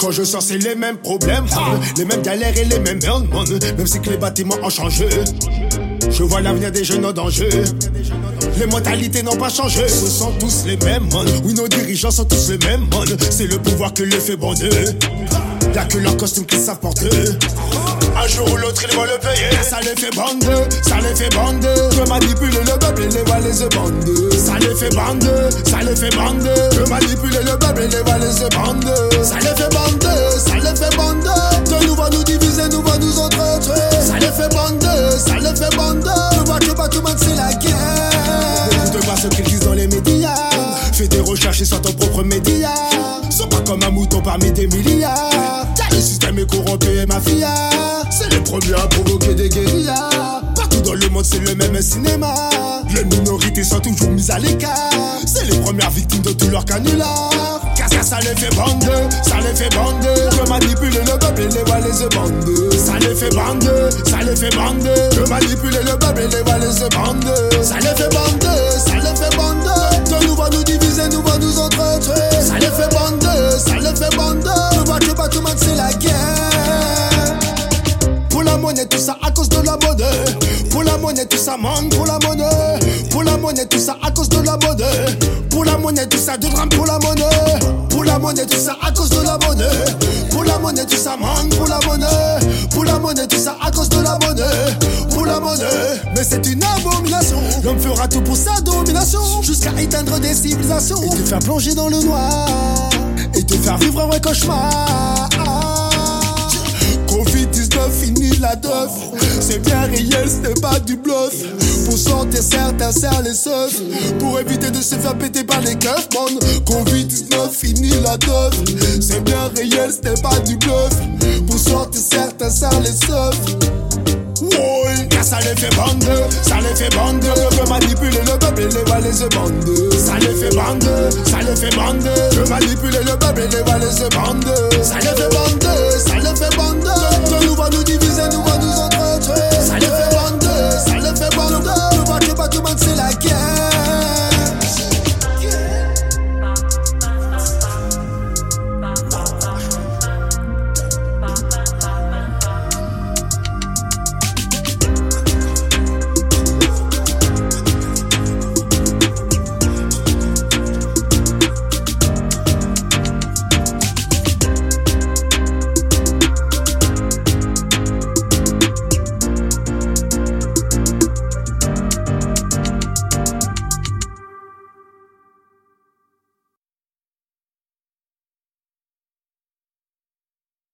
Quand je sors, c'est les mêmes problèmes, les mêmes galères et les mêmes merdes, même si que les bâtiments ont changé. Je vois l'avenir des jeunes en danger. Les mentalités n'ont pas changé, ce sont tous les mêmes. Oui, nos dirigeants sont tous les mêmes, man. C'est le pouvoir que les fait bander. Y'a que leur costume qu'ils savent porter. Un jour ou l'autre, ils vont le payer. Ça les fait bander, ça les fait bander. Je manipule le les. Ça les fait bander, ça les fait bander. Je manipule le peuple et les valets se bandent. Ça les fait bander, ça les fait bander. De nous va nous diviser, nous va nous entretuer. Ça les fait bander, ça les fait bander. Je vois que pas tout le monde c'est la guerre. Écoute pas ce qu'ils disent dans les médias. Fais des recherches et sois ton propre média. Sois pas comme un mouton parmi des milliards. Le système est corrompu et mafia. C'est les premiers à provoquer des guérillas. C'est le même cinéma. Les minorités sont toujours mises à l'écart. C'est les premières victimes de tous leurs canulars. Car ça, les fait bander, ça les fait bander. Je manipule le peuple et les valets se bandent. Ça les fait bander, ça les fait bander. Je manipule le peuple et les valets se bandent. Ça les fait bander, monnaie, tout ça manque pour la monnaie. Pour la monnaie, tout ça à cause de la mode. Pour la monnaie, tout ça de drame pour la monnaie. Pour la monnaie, tout ça à cause de la monnaie. Pour la monnaie, tout ça manque pour la monnaie. Pour la monnaie, tout ça à cause de la monnaie. Pour la monnaie, mais c'est une abomination. L'homme fera tout pour sa domination. Jusqu'à éteindre des civilisations. Et te faire plonger dans le noir. Et te faire vivre un vrai cauchemar. Covid-19 fini la deuve C'est bien réel, n'est pas du bluff Pour sortir certains serrent les seufs Pour éviter de se faire péter par les keufs man Covid-19 fini la deuve C'est bien réel, n'est pas du bluff Pour sortir certains serrent les seufs oui, car ça les fait bander, ça les fait bander. Je veux manipuler le peuple et les valets se bandent. Ça les fait bander, ça les fait bander. Je manipule le peuple et les valets se bandent. Ça les fait bander,